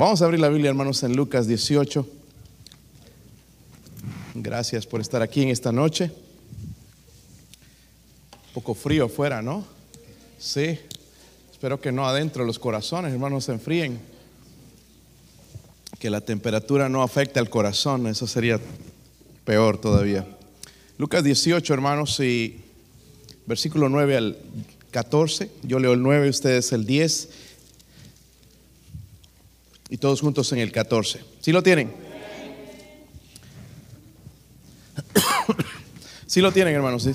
Vamos a abrir la Biblia, hermanos, en Lucas 18. Gracias por estar aquí en esta noche. Un poco frío afuera, ¿no? Sí. Espero que no adentro los corazones, hermanos, se enfríen. Que la temperatura no afecte al corazón, eso sería peor todavía. Lucas 18, hermanos, y versículo 9 al 14. Yo leo el 9, ustedes el 10 y todos juntos en el 14. ¿Sí lo tienen? ¿Sí lo tienen, hermanos?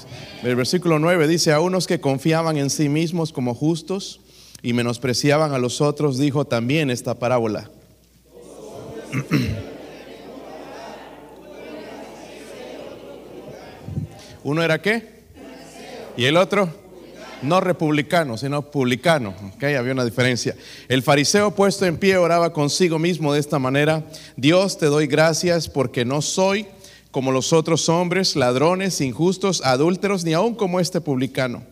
El versículo 9 dice, a unos que confiaban en sí mismos como justos y menospreciaban a los otros, dijo también esta parábola. ¿Uno era qué? ¿Y el otro? No republicano, sino publicano. Okay, había una diferencia. El fariseo puesto en pie oraba consigo mismo de esta manera, Dios te doy gracias porque no soy como los otros hombres, ladrones, injustos, adúlteros, ni aun como este publicano.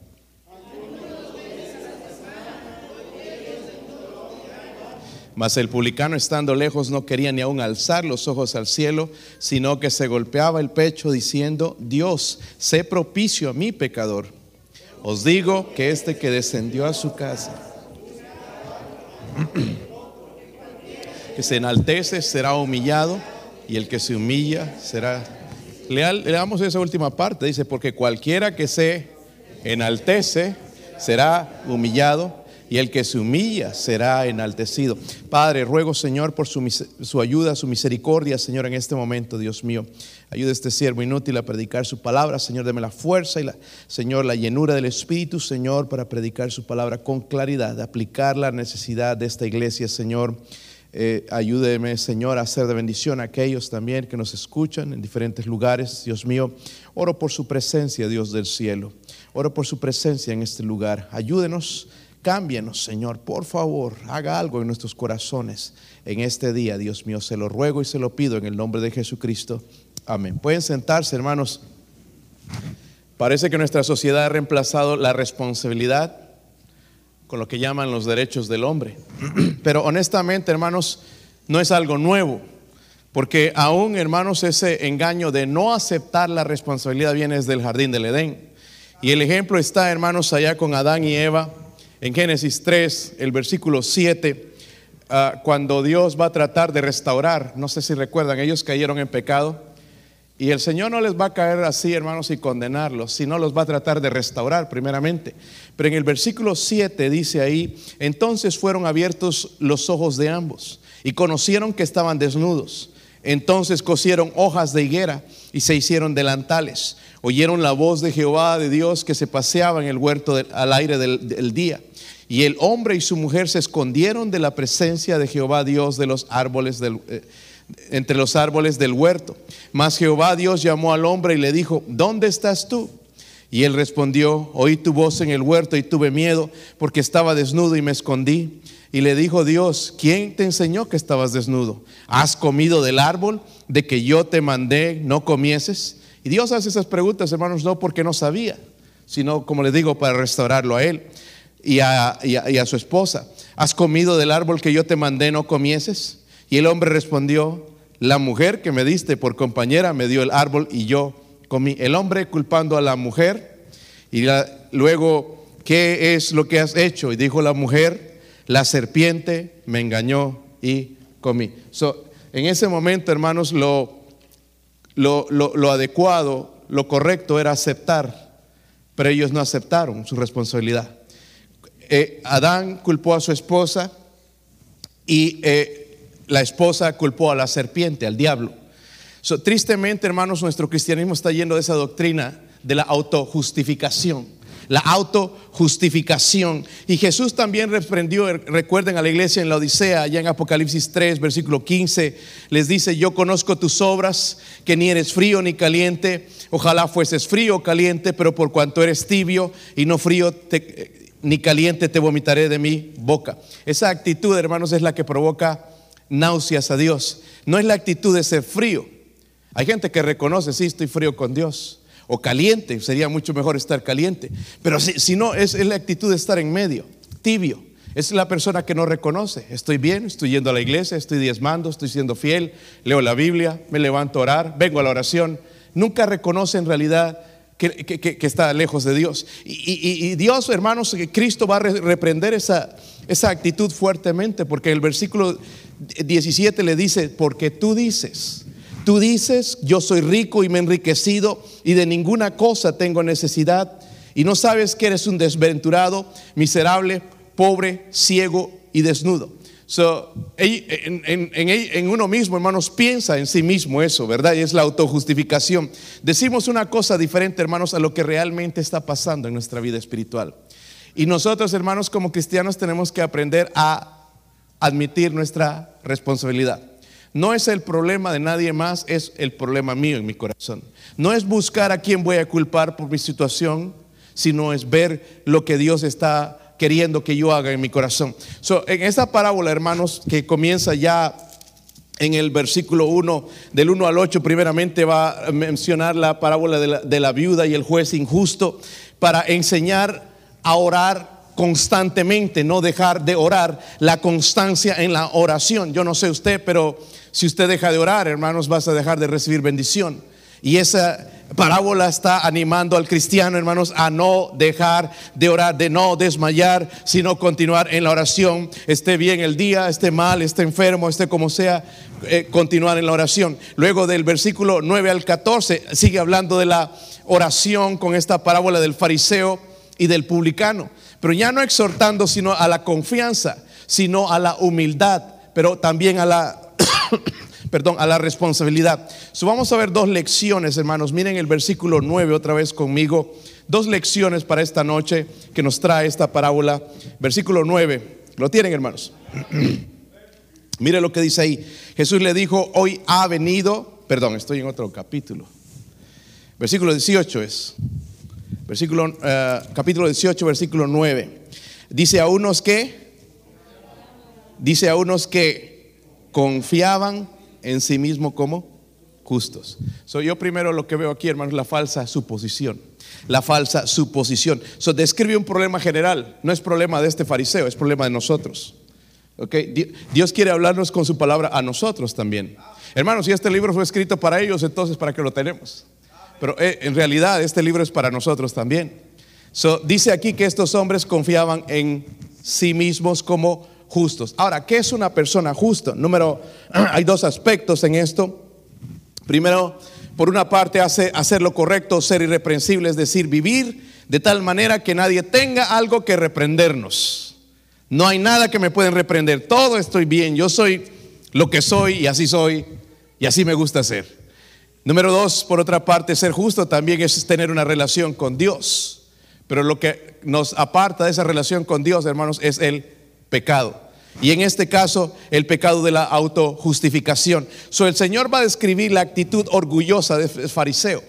Mas el publicano estando lejos no quería ni aun alzar los ojos al cielo, sino que se golpeaba el pecho diciendo, Dios, sé propicio a mi pecador. Os digo que este que descendió a su casa, que se enaltece será humillado y el que se humilla será... Leamos esa última parte, dice, porque cualquiera que se enaltece será humillado y el que se humilla será enaltecido. Padre, ruego Señor por su, su, ayuda, su misericordia, Señor, en este momento, Dios mío. Ayuda a este siervo inútil a predicar su palabra, Señor, deme la fuerza y la, Señor, la llenura del Espíritu, Señor, para predicar su palabra con claridad, aplicar la necesidad de esta iglesia, Señor. Eh, ayúdeme, Señor, a hacer de bendición a aquellos también que nos escuchan en diferentes lugares, Dios mío. Oro por su presencia, Dios del cielo. Oro por su presencia en este lugar. Ayúdenos Cámbienos, Señor, por favor, haga algo en nuestros corazones en este día, Dios mío. Se lo ruego y se lo pido en el nombre de Jesucristo. Amén. Pueden sentarse, hermanos. Parece que nuestra sociedad ha reemplazado la responsabilidad con lo que llaman los derechos del hombre. Pero honestamente, hermanos, no es algo nuevo. Porque aún, hermanos, ese engaño de no aceptar la responsabilidad viene desde el jardín del Edén. Y el ejemplo está, hermanos, allá con Adán y Eva en Génesis 3, el versículo 7, ah, cuando Dios va a tratar de restaurar, no sé si recuerdan, ellos cayeron en pecado. Y el Señor no les va a caer así, hermanos, y condenarlos, sino los va a tratar de restaurar primeramente. Pero en el versículo 7 dice ahí, entonces fueron abiertos los ojos de ambos y conocieron que estaban desnudos. Entonces cosieron hojas de higuera y se hicieron delantales. Oyeron la voz de Jehová de Dios que se paseaba en el huerto al aire del día. Y el hombre y su mujer se escondieron de la presencia de Jehová Dios de los árboles del, eh, entre los árboles del huerto. Mas Jehová Dios llamó al hombre y le dijo, ¿dónde estás tú? Y él respondió, oí tu voz en el huerto y tuve miedo porque estaba desnudo y me escondí. Y le dijo Dios, ¿quién te enseñó que estabas desnudo? ¿Has comido del árbol de que yo te mandé no comieses? Y Dios hace esas preguntas, hermanos, no porque no sabía, sino, como le digo, para restaurarlo a él y a, su esposa, ¿has comido del árbol que yo te mandé no comieses? Y el hombre respondió, la mujer que me diste por compañera me dio el árbol y yo comí. El hombre culpando a la mujer y luego, ¿qué es lo que has hecho? Y dijo la mujer, la serpiente me engañó y comí. en ese momento, hermanos, lo, adecuado, lo correcto era aceptar, pero ellos no aceptaron su responsabilidad. Eh, Adán culpó a su esposa y eh, la esposa culpó a la serpiente, al diablo. tristemente, hermanos, nuestro cristianismo está yendo de esa doctrina de la autojustificación. La autojustificación. Y Jesús también reprendió, recuerden a la iglesia en la Odisea, allá en Apocalipsis 3, versículo 15, les dice, yo conozco tus obras, que ni eres frío ni caliente, ojalá fueses frío o caliente, pero por cuanto eres tibio y no frío, te, ni caliente te vomitaré de mi boca. Esa actitud, hermanos, es la que provoca náuseas a Dios. No es la actitud de ser frío. Hay gente que reconoce, sí, estoy frío con Dios. O caliente, sería mucho mejor estar caliente. Pero si, no, es, es la actitud de estar en medio, tibio. Es la persona que no reconoce. Estoy bien, estoy yendo a la iglesia, estoy diezmando, estoy siendo fiel, leo la Biblia, me levanto a orar, vengo a la oración. Nunca reconoce en realidad que, está lejos de Dios. Y, Dios, hermanos, Cristo va a reprender esa, esa actitud fuertemente, porque el versículo 17 le dice, porque tú dices, tú dices, yo soy rico y me he enriquecido y de ninguna cosa tengo necesidad, y no sabes que eres un desventurado, miserable, pobre, ciego y desnudo. So, en, uno mismo, hermanos, piensa en sí mismo eso, ¿verdad? Y es la autojustificación. Decimos una cosa diferente, hermanos, a lo que realmente está pasando en nuestra vida espiritual. Y nosotros, hermanos, como cristianos, tenemos que aprender a admitir nuestra responsabilidad. No es el problema de nadie más, es el problema mío en mi corazón. No es buscar a quién voy a culpar por mi situación, sino es ver lo que Dios está queriendo que yo haga en mi corazón. en esta parábola, hermanos, que comienza ya en el versículo 1, del 1 al 8, primeramente va a mencionar la parábola de la, de la viuda y el juez injusto para enseñar a orar constantemente, no dejar de orar, la constancia en la oración. Yo no sé usted, pero si usted deja de orar, hermanos, vas a dejar de recibir bendición. Y esa parábola está animando al cristiano, hermanos, a no dejar de orar, de no desmayar, sino continuar en la oración. Esté bien el día, esté mal, esté enfermo, esté como sea, eh, continuar en la oración. Luego del versículo 9 al 14 sigue hablando de la oración con esta parábola del fariseo y del publicano. Pero ya no exhortando sino a la confianza, sino a la humildad, pero también a la perdón, a la responsabilidad. vamos a ver dos lecciones, hermanos. Miren el versículo 9 otra vez conmigo. Dos lecciones para esta noche que nos trae esta parábola. Versículo 9. ¿Lo tienen, hermanos? Mire lo que dice ahí. Jesús le dijo, hoy ha venido, perdón, estoy en otro capítulo. Versículo 18 es. Versículo, eh, capítulo 18, versículo 9. Dice a unos que, dice a unos que confiaban en sí mismo como justos. Soy yo primero lo que veo aquí, hermanos, la falsa suposición. La falsa suposición. So, describe un problema general. No es problema de este fariseo, es problema de nosotros. Okay? Dios quiere hablarnos con su palabra a nosotros también. Hermanos, si este libro fue escrito para ellos, entonces ¿para qué lo tenemos? Pero eh, en realidad este libro es para nosotros también. So, dice aquí que estos hombres confiaban en sí mismos como justos. Ahora, ¿qué es una persona justa? Número, hay dos aspectos en esto. Primero, por una parte, hace, hacer lo correcto, ser irreprensible, es decir, vivir de tal manera que nadie tenga algo que reprendernos. No hay nada que me pueden reprender, todo estoy bien, yo soy lo que soy y así soy y así me gusta ser. Número dos, por otra parte, ser justo también es tener una relación con Dios. Pero lo que nos aparta de esa relación con Dios, hermanos, es el pecado. Y en este caso, el pecado de la autojustificación. So, el Señor va a describir la actitud orgullosa del fariseo,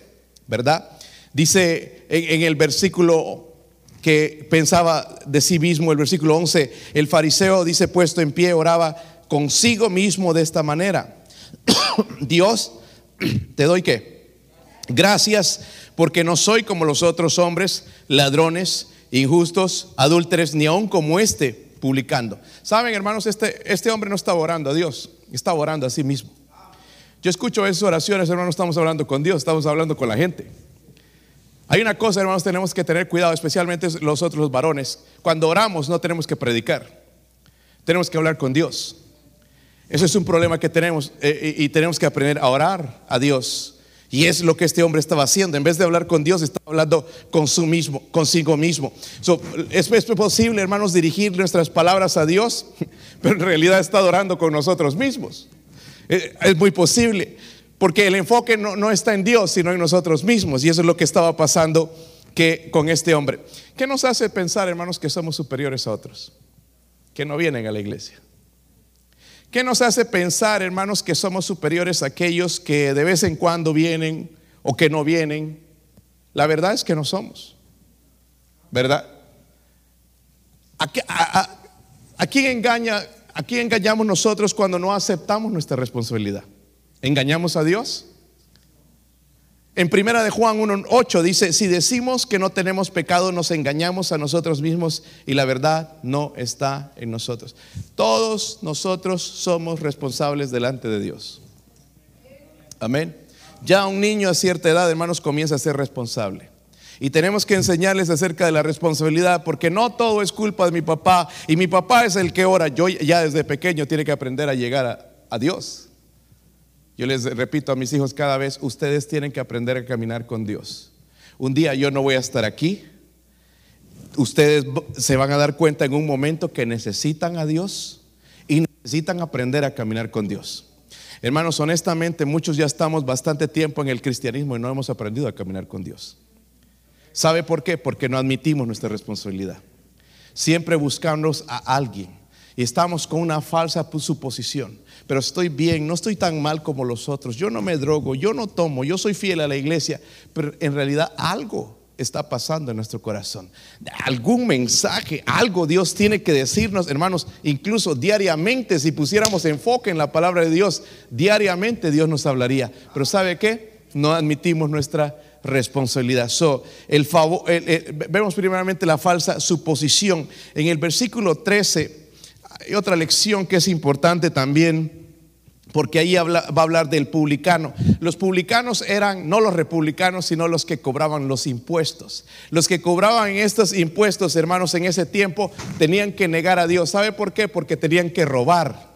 ¿verdad? Dice en, el versículo que pensaba de sí mismo, el versículo 11, el fariseo dice puesto en pie, oraba consigo mismo de esta manera. Dios, te doy qué? Gracias porque no soy como los otros hombres, ladrones, injustos, adúlteres, ni aun como este publicando. Saben, hermanos, este, este hombre no estaba orando a Dios, estaba orando a sí mismo. Yo escucho esas oraciones, hermanos, estamos hablando con Dios, estamos hablando con la gente. Hay una cosa, hermanos, tenemos que tener cuidado, especialmente los otros los varones. Cuando oramos no tenemos que predicar, tenemos que hablar con Dios. Ese es un problema que tenemos eh, y tenemos que aprender a orar a Dios y es lo que este hombre estaba haciendo. En vez de hablar con Dios, estaba hablando con su mismo, consigo mismo. ¿es, posible, hermanos, dirigir nuestras palabras a Dios, pero en realidad está orando con nosotros mismos. Eh, es, muy posible, porque el enfoque no, está en Dios, sino en nosotros mismos. Y eso es lo que estaba pasando con este hombre. ¿Qué nos hace pensar, hermanos, que somos superiores a otros? Que no vienen a la iglesia. ¿Qué nos hace pensar, hermanos, que somos superiores a aquellos que de vez en cuando vienen o que no vienen? La verdad es que no somos. ¿Verdad? ¿A, quién engaña, ¿A quién engañamos nosotros cuando no aceptamos nuestra responsabilidad? ¿Engañamos a Dios? En primera de Juan 1.8 dice, si decimos que no tenemos pecado, nos engañamos a nosotros mismos y la verdad no está en nosotros. Todos nosotros somos responsables delante de Dios. Amén. Ya un niño a cierta edad, hermanos, comienza a ser responsable. Y tenemos que enseñarles acerca de la responsabilidad, porque no todo es culpa de mi papá. Y mi papá es el que ora. Yo ya desde pequeño tiene que aprender a llegar a, a Dios. Yo les repito a mis hijos cada vez, ustedes tienen que aprender a caminar con Dios. Un día yo no voy a estar aquí. Ustedes se van a dar cuenta en un momento que necesitan a Dios y necesitan aprender a caminar con Dios. Hermanos, honestamente, muchos ya estamos bastante tiempo en el cristianismo y no hemos aprendido a caminar con Dios. ¿Sabe por qué? Porque no admitimos nuestra responsabilidad. Siempre buscamos a alguien y estamos con una falsa suposición pero estoy bien, no estoy tan mal como los otros, yo no me drogo, yo no tomo, yo soy fiel a la iglesia, pero en realidad algo está pasando en nuestro corazón. Algún mensaje, algo Dios tiene que decirnos, hermanos, incluso diariamente, si pusiéramos enfoque en la palabra de Dios, diariamente Dios nos hablaría. Pero ¿sabe qué? No admitimos nuestra responsabilidad. Vemos primeramente la falsa suposición. En el versículo 13 otra lección que es importante también, porque ahí va a hablar del publicano. Los publicanos eran no los republicanos, sino los que cobraban los impuestos. Los que cobraban estos impuestos, hermanos, en ese tiempo tenían que negar a Dios. ¿Sabe por qué? Porque tenían que robar.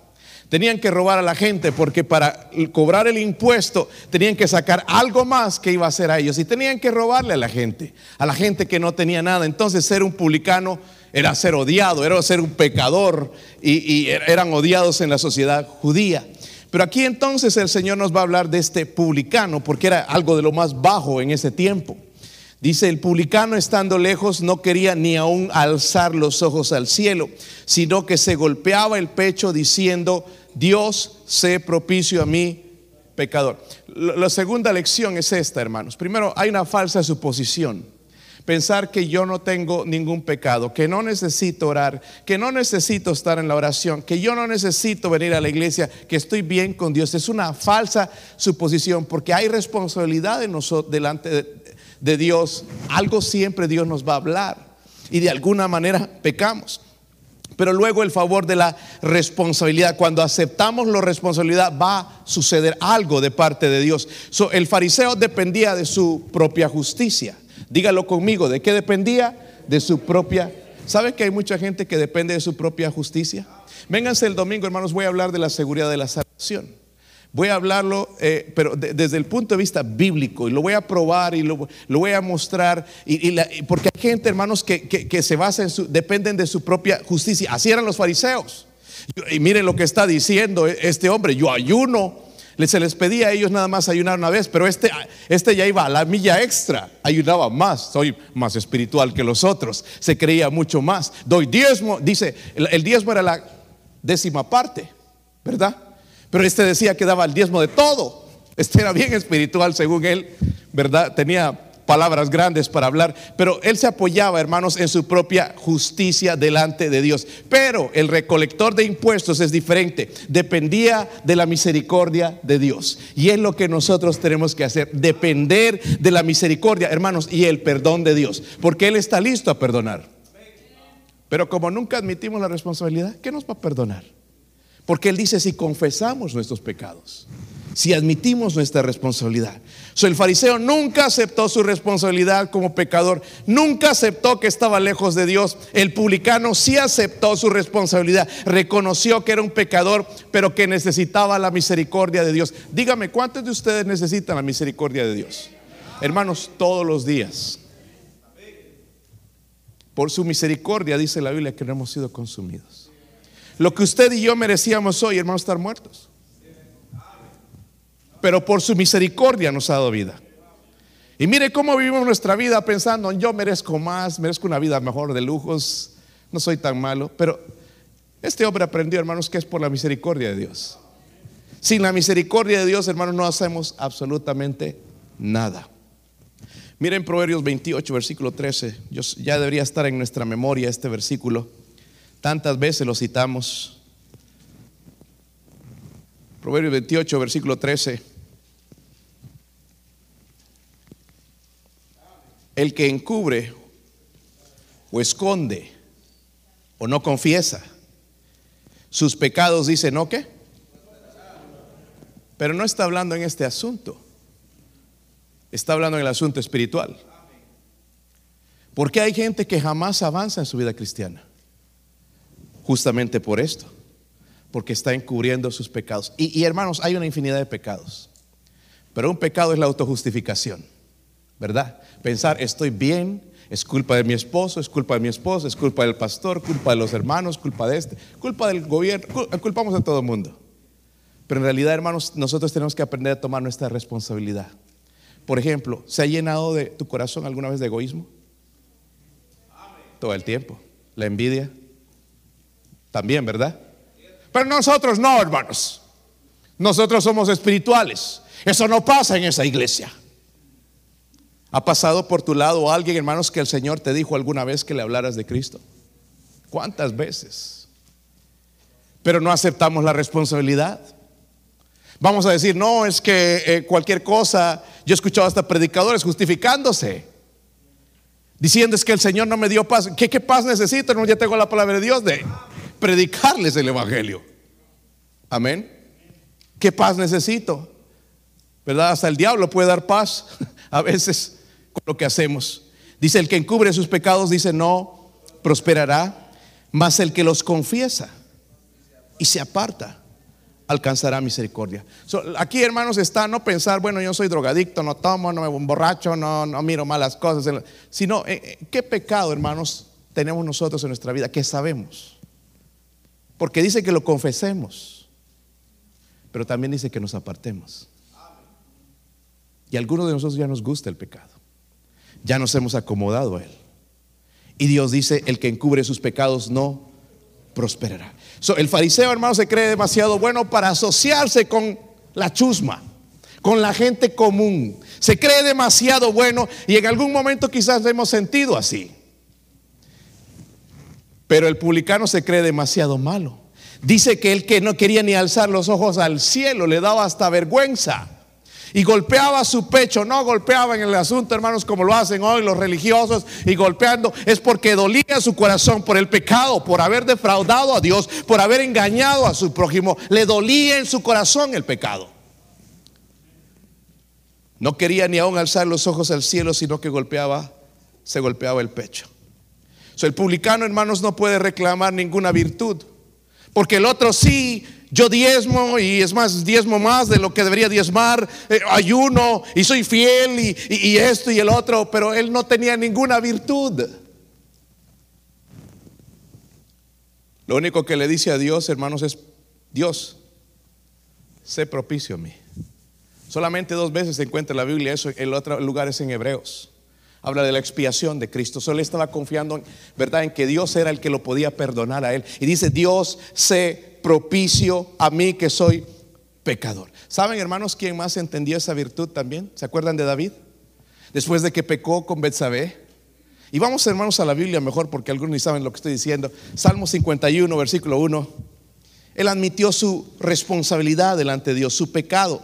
Tenían que robar a la gente porque para cobrar el impuesto tenían que sacar algo más que iba a hacer a ellos y tenían que robarle a la gente, a la gente que no tenía nada. Entonces ser un publicano era ser odiado, era ser un pecador y, eran odiados en la sociedad judía. Pero aquí entonces el Señor nos va a hablar de este publicano, porque era algo de lo más bajo en ese tiempo. Dice, el publicano estando lejos no quería ni aún alzar los ojos al cielo, sino que se golpeaba el pecho diciendo, Dios, sé propicio a mí, pecador. La segunda lección es esta, hermanos. Primero, hay una falsa suposición pensar que yo no tengo ningún pecado, que no necesito orar, que no necesito estar en la oración, que yo no necesito venir a la iglesia, que estoy bien con Dios. Es una falsa suposición porque hay responsabilidad en nosotros delante de, de Dios. Algo siempre Dios nos va a hablar y de alguna manera pecamos. Pero luego el favor de la responsabilidad. Cuando aceptamos la responsabilidad va a suceder algo de parte de Dios. el fariseo dependía de su propia justicia. Dígalo conmigo, ¿de qué dependía? De su propia. ¿Sabe que hay mucha gente que depende de su propia justicia? Vénganse el domingo, hermanos, voy a hablar de la seguridad de la salvación. Voy a hablarlo, eh, pero desde el punto de vista bíblico, y lo voy a probar y lo, voy a mostrar, y, porque hay gente, hermanos, que, se basa en su, dependen de su propia justicia. Así eran los fariseos. Y miren lo que está diciendo este hombre, yo ayuno se les pedía a ellos nada más ayunar una vez, pero este, este ya iba a la milla extra, ayunaba más, soy más espiritual que los otros, se creía mucho más. Doy diezmo, dice, el, diezmo era la décima parte, ¿verdad? Pero este decía que daba el diezmo de todo. Este era bien espiritual según él, ¿verdad? Tenía palabras grandes para hablar, pero él se apoyaba, hermanos, en su propia justicia delante de Dios. Pero el recolector de impuestos es diferente, dependía de la misericordia de Dios. Y es lo que nosotros tenemos que hacer, depender de la misericordia, hermanos, y el perdón de Dios, porque Él está listo a perdonar. Pero como nunca admitimos la responsabilidad, ¿qué nos va a perdonar? Porque Él dice, si confesamos nuestros pecados si admitimos nuestra responsabilidad. So, el fariseo nunca aceptó su responsabilidad como pecador, nunca aceptó que estaba lejos de Dios. El publicano sí aceptó su responsabilidad, reconoció que era un pecador, pero que necesitaba la misericordia de Dios. Dígame, ¿cuántos de ustedes necesitan la misericordia de Dios? Hermanos, todos los días. Por su misericordia, dice la Biblia, que no hemos sido consumidos. Lo que usted y yo merecíamos hoy, hermanos, estar muertos pero por su misericordia nos ha dado vida. Y mire cómo vivimos nuestra vida pensando, yo merezco más, merezco una vida mejor de lujos, no soy tan malo. Pero este hombre aprendió, hermanos, que es por la misericordia de Dios. Sin la misericordia de Dios, hermanos, no hacemos absolutamente nada. Miren Proverbios 28, versículo 13. ya debería estar en nuestra memoria este versículo. Tantas veces lo citamos. Proverbios 28, versículo 13. el que encubre o esconde o no confiesa sus pecados, dice, ¿no qué? Pero no está hablando en este asunto. Está hablando en el asunto espiritual. Porque hay gente que jamás avanza en su vida cristiana. Justamente por esto. Porque está encubriendo sus pecados. Y, hermanos, hay una infinidad de pecados. Pero un pecado es la autojustificación. ¿Verdad? Pensar, estoy bien, es culpa de mi esposo, es culpa de mi esposa, es culpa del pastor, culpa de los hermanos, culpa de este, culpa del gobierno, culpamos a todo el mundo. Pero en realidad, hermanos, nosotros tenemos que aprender a tomar nuestra responsabilidad. Por ejemplo, ¿se ha llenado de tu corazón alguna vez de egoísmo? Todo el tiempo. La envidia. También, ¿verdad? Pero nosotros no, hermanos. Nosotros somos espirituales. Eso no pasa en esa iglesia. ¿Ha pasado por tu lado alguien, hermanos, que el Señor te dijo alguna vez que le hablaras de Cristo? ¿Cuántas veces? Pero no aceptamos la responsabilidad. Vamos a decir, no, es que eh, cualquier cosa, yo he escuchado hasta predicadores justificándose, diciendo es que el Señor no me dio paz. ¿Qué, qué paz necesito? No, ya tengo la palabra de Dios de predicarles el Evangelio. Amén. ¿Qué paz necesito? ¿Verdad? Hasta el diablo puede dar paz a veces con lo que hacemos. Dice, el que encubre sus pecados, dice, no prosperará, mas el que los confiesa y se aparta, alcanzará misericordia. aquí, hermanos, está no pensar, bueno, yo soy drogadicto, no tomo, no me emborracho, no, no miro malas cosas, sino, eh, eh, ¿qué pecado, hermanos, tenemos nosotros en nuestra vida que sabemos? Porque dice que lo confesemos, pero también dice que nos apartemos. Y algunos de nosotros ya nos gusta el pecado. Ya nos hemos acomodado a él. Y Dios dice, el que encubre sus pecados no prosperará. el fariseo, hermano, se cree demasiado bueno para asociarse con la chusma, con la gente común. Se cree demasiado bueno y en algún momento quizás hemos sentido así. Pero el publicano se cree demasiado malo. Dice que el que no quería ni alzar los ojos al cielo le daba hasta vergüenza y golpeaba su pecho, no golpeaba en el asunto, hermanos, como lo hacen hoy los religiosos y golpeando, es porque dolía su corazón por el pecado, por haber defraudado a Dios, por haber engañado a su prójimo, le dolía en su corazón el pecado. No quería ni aún alzar los ojos al cielo, sino que golpeaba, se golpeaba el pecho. El publicano, hermanos, no puede reclamar ninguna virtud, porque el otro sí yo diezmo y es más, diezmo más de lo que debería diezmar, eh, ayuno y soy fiel y, y esto y el otro, pero él no tenía ninguna virtud. Lo único que le dice a Dios, hermanos, es, Dios, sé propicio a mí. Solamente dos veces se encuentra en la Biblia eso, en otro lugar es en Hebreos. Habla de la expiación de Cristo. Solo estaba confiando, ¿verdad?, en que Dios era el que lo podía perdonar a él. Y dice, Dios, sé propicio a mí que soy pecador. ¿Saben, hermanos, quién más entendió esa virtud también? ¿Se acuerdan de David? Después de que pecó con Betsabé. Y vamos, hermanos, a la Biblia mejor porque algunos ni saben lo que estoy diciendo. Salmo 51, versículo 1. Él admitió su responsabilidad delante de Dios, su pecado.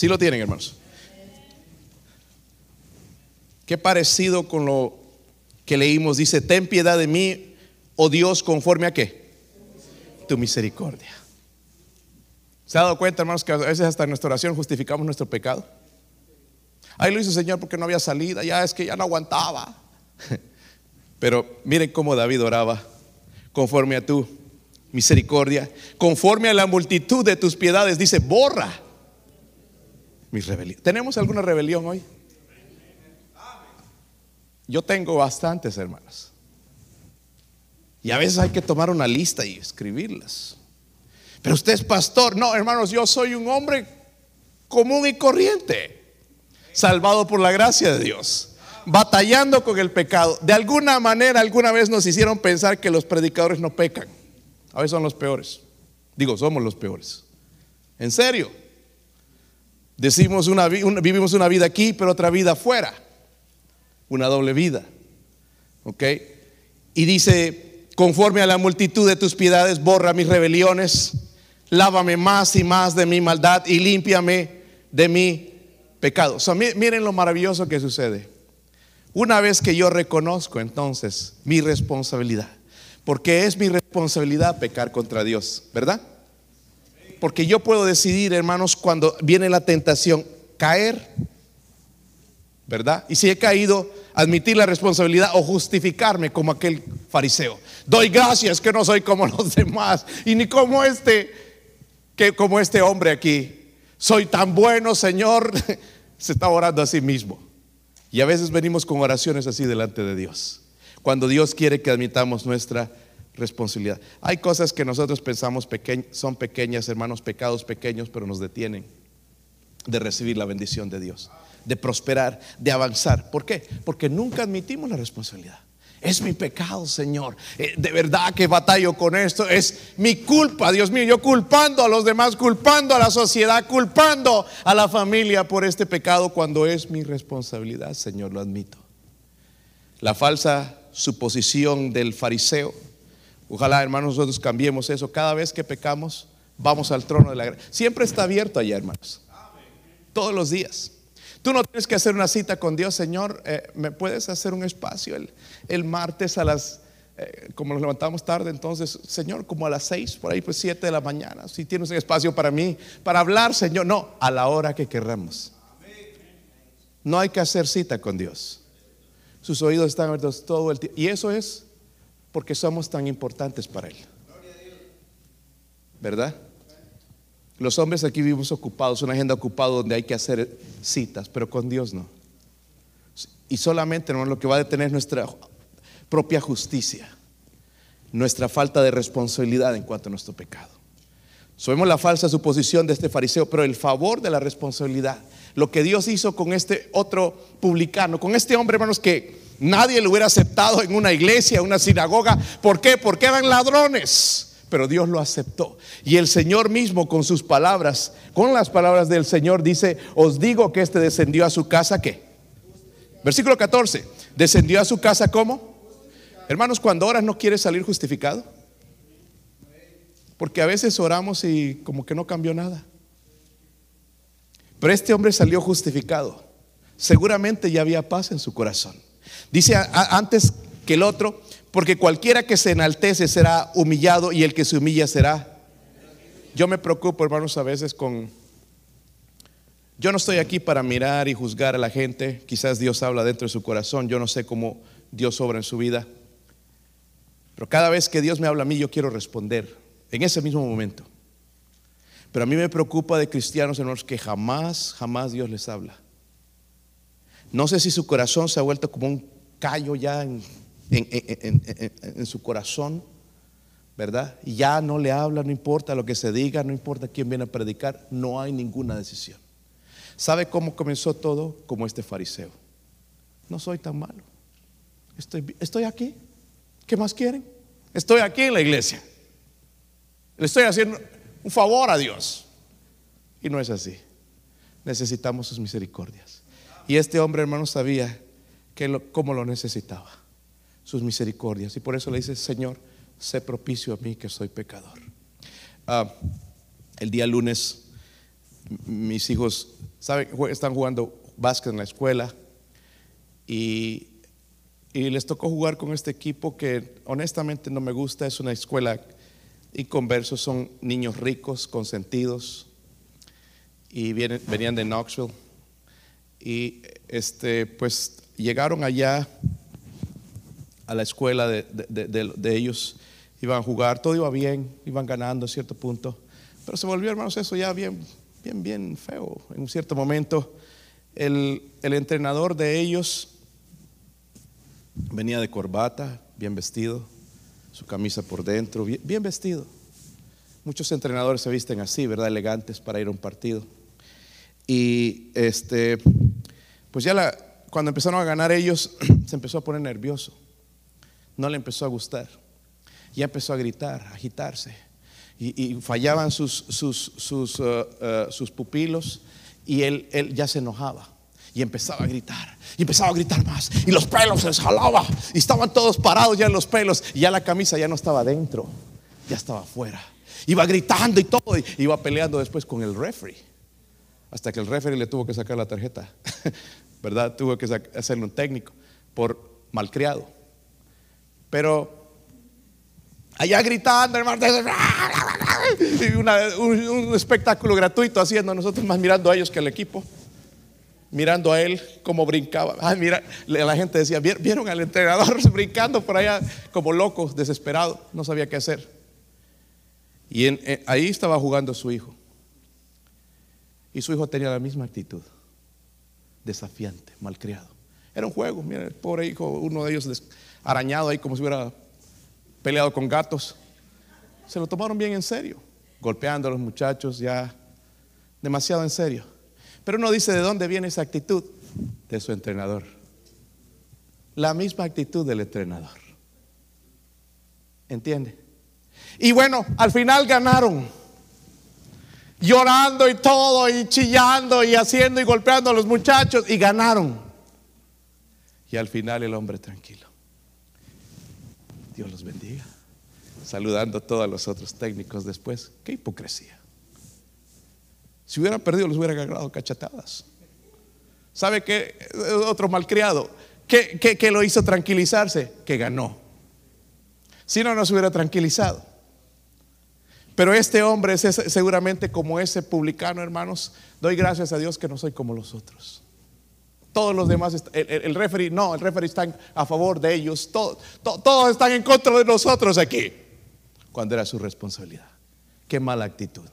Si lo tienen, hermanos. Qué parecido con lo que leímos. Dice, ten piedad de mí, oh Dios, conforme a qué? Tu misericordia. ¿Se ha dado cuenta, hermanos, que a veces hasta en nuestra oración justificamos nuestro pecado? Ahí lo hizo Señor porque no había salida, ya es que ya no aguantaba. Pero miren cómo David oraba, conforme a tu misericordia, conforme a la multitud de tus piedades, dice, borra mis. ¿Tenemos alguna rebelión hoy? Yo tengo bastantes, hermanos. Y a veces hay que tomar una lista y escribirlas. Pero usted es pastor. No, hermanos, yo soy un hombre común y corriente, salvado por la gracia de Dios, batallando con el pecado. De alguna manera, alguna vez nos hicieron pensar que los predicadores no pecan. A veces son los peores. Digo, somos los peores. En serio. Decimos una, vivimos una vida aquí, pero otra vida afuera una doble vida. Y dice, Conforme a la multitud de tus piedades, borra mis rebeliones. Lávame más y más de mi maldad y límpiame de mi pecado. miren lo maravilloso que sucede. Una vez que yo reconozco entonces mi responsabilidad, porque es mi responsabilidad pecar contra Dios, ¿verdad? Porque yo puedo decidir, hermanos, cuando viene la tentación, caer, ¿verdad? Y si he caído, admitir la responsabilidad o justificarme como aquel fariseo. Doy gracias que no soy como los demás y ni como este, que como este hombre aquí. Soy tan bueno, Señor. Se está orando a sí mismo. Y a veces venimos con oraciones así delante de Dios. Cuando Dios quiere que admitamos nuestra responsabilidad. Hay cosas que nosotros pensamos son pequeñas, hermanos, pecados pequeños, pero nos detienen de recibir la bendición de Dios, de prosperar, de avanzar. ¿Por qué? Porque nunca admitimos la responsabilidad. Es mi pecado, Señor. Eh, de verdad que batallo con esto. Es mi culpa, Dios mío. Yo culpando a los demás, culpando a la sociedad, culpando a la familia por este pecado cuando es mi responsabilidad, Señor, lo admito. La falsa suposición del fariseo. Ojalá, hermanos, nosotros cambiemos eso. Cada vez que pecamos, vamos al trono de la gracia. Siempre está abierto allá, hermanos. Todos los días. Tú no tienes que hacer una cita con Dios, Señor. Eh, ¿Me puedes hacer un espacio el, martes a las, eh, como nos levantamos tarde, entonces, Señor, como a las seis, por ahí pues siete de la mañana. Si tienes un espacio para mí, para hablar, Señor. No, a la hora que querramos. No hay que hacer cita con Dios. Sus oídos están abiertos todo el tiempo. Y eso es porque somos tan importantes para Él. ¿Verdad? Los hombres aquí vivimos ocupados, una agenda ocupada donde hay que hacer citas, pero con Dios no. Y solamente no lo que va a detener nuestra propia justicia, nuestra falta de responsabilidad en cuanto a nuestro pecado. Sabemos la falsa suposición de este fariseo, pero el favor de la responsabilidad, lo que Dios hizo con este otro publicano, con este hombre, hermanos, que nadie lo hubiera aceptado en una iglesia, en una sinagoga. ¿Por qué? Porque eran ladrones pero Dios lo aceptó. Y el Señor mismo con sus palabras, con las palabras del Señor dice, os digo que este descendió a su casa, ¿qué? Versículo 14, descendió a su casa ¿cómo? Hermanos, cuando oras no quieres salir justificado. Porque a veces oramos y como que no cambió nada. Pero este hombre salió justificado. Seguramente ya había paz en su corazón. Dice antes que el otro, porque cualquiera que se enaltece será humillado y el que se humilla será. Yo me preocupo, hermanos, a veces con... Yo no estoy aquí para mirar y juzgar a la gente. Quizás Dios habla dentro de su corazón. Yo no sé cómo Dios obra en su vida. Pero cada vez que Dios me habla a mí, yo quiero responder en ese mismo momento. Pero a mí me preocupa de cristianos, hermanos, que jamás, jamás Dios les habla. No sé si su corazón se ha vuelto como un callo ya en en, su corazón, ¿verdad? Y ya no le habla, no importa lo que se diga, no importa quién viene a predicar, no hay ninguna decisión. ¿Sabe cómo comenzó todo? Como este fariseo. No soy tan malo. Estoy, estoy aquí. ¿Qué más quieren? Estoy aquí en la iglesia. Le estoy haciendo un favor a Dios. Y no es así. Necesitamos sus misericordias. Y este hombre, hermano, sabía que cómo lo necesitaba sus misericordias. Y por eso le dice, Señor, sé propicio a mí que soy pecador. Ah, el día lunes, mis hijos, ¿saben? Están jugando básquet en la escuela y, y les tocó jugar con este equipo que honestamente no me gusta. Es una escuela inconversos, son niños ricos, consentidos y vienen, venían de Knoxville. Y este, pues llegaron allá a la escuela de, ellos, iban a jugar, todo iba bien, iban ganando a cierto punto, pero se volvió, hermanos, eso ya bien, bien, bien feo. En un cierto momento, el, entrenador de ellos venía de corbata, bien vestido, su camisa por dentro, bien, bien vestido. Muchos entrenadores se visten así, ¿verdad? Elegantes para ir a un partido. Y este, pues ya la, cuando empezaron a ganar ellos, se empezó a poner nervioso no le empezó a gustar. Ya empezó a gritar, a agitarse. Y, fallaban sus, sus, sus, uh, uh, sus, pupilos y él, él ya se enojaba. Y empezaba a gritar, y empezaba a gritar más, y los pelos se jalaba, y estaban todos parados ya en los pelos, y ya la camisa ya no estaba dentro, ya estaba afuera. Iba gritando y todo, y iba peleando después con el referee, hasta que el referee le tuvo que sacar la tarjeta, ¿verdad? Tuvo que hacerle un técnico por malcriado. Pero allá gritando, hermano, un, un, espectáculo gratuito haciendo, nosotros más mirando a ellos que al equipo, mirando a él como brincaba. Mira, la gente decía, vieron al entrenador brincando por allá como loco, desesperado, no sabía qué hacer. Y ahí estaba jugando su hijo. Y su hijo tenía la misma actitud, desafiante, malcriado. Era un juego, mira, el pobre hijo, uno de ellos arañado ahí como si hubiera peleado con gatos. Se lo tomaron bien en serio, golpeando a los muchachos ya demasiado en serio. Pero uno dice, ¿de dónde viene esa actitud? De su entrenador. La misma actitud del entrenador. ¿Entiende? Y bueno, al final ganaron. Llorando y todo, y chillando, y haciendo y golpeando a los muchachos, y ganaron. Y al final el hombre tranquilo. Dios los bendiga. Saludando a todos los otros técnicos después. Qué hipocresía. Si hubiera perdido, los hubiera agarrado cachatadas. ¿Sabe qué? Otro malcriado. ¿Qué, qué, lo hizo tranquilizarse? Que ganó. Si no, no se hubiera tranquilizado. Pero este hombre es seguramente como ese publicano, hermanos. Doy gracias a Dios que no soy como los otros. Todos los demás, el, el, referee, no, el referee está a favor de ellos. Todos, están en contra de nosotros aquí. Cuando era su responsabilidad. Qué mala actitud.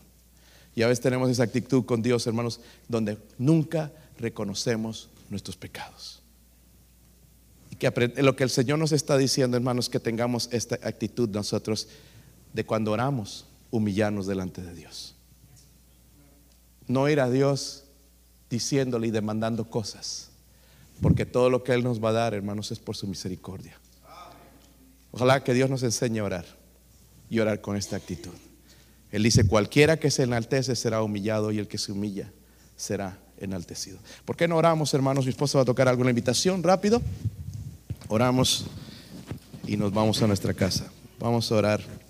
Y a veces tenemos esa actitud con Dios, hermanos, donde nunca reconocemos nuestros pecados. Lo que el Señor nos está diciendo, hermanos, que tengamos esta actitud nosotros de cuando oramos, humillarnos delante de Dios. No ir a Dios diciéndole y demandando cosas. Porque todo lo que Él nos va a dar, hermanos, es por su misericordia. Ojalá que Dios nos enseñe a orar y orar con esta actitud. Él dice, cualquiera que se enaltece será humillado y el que se humilla será enaltecido. ¿Por qué no oramos, hermanos? Mi esposa va a tocar alguna invitación rápido. Oramos y nos vamos a nuestra casa. Vamos a orar.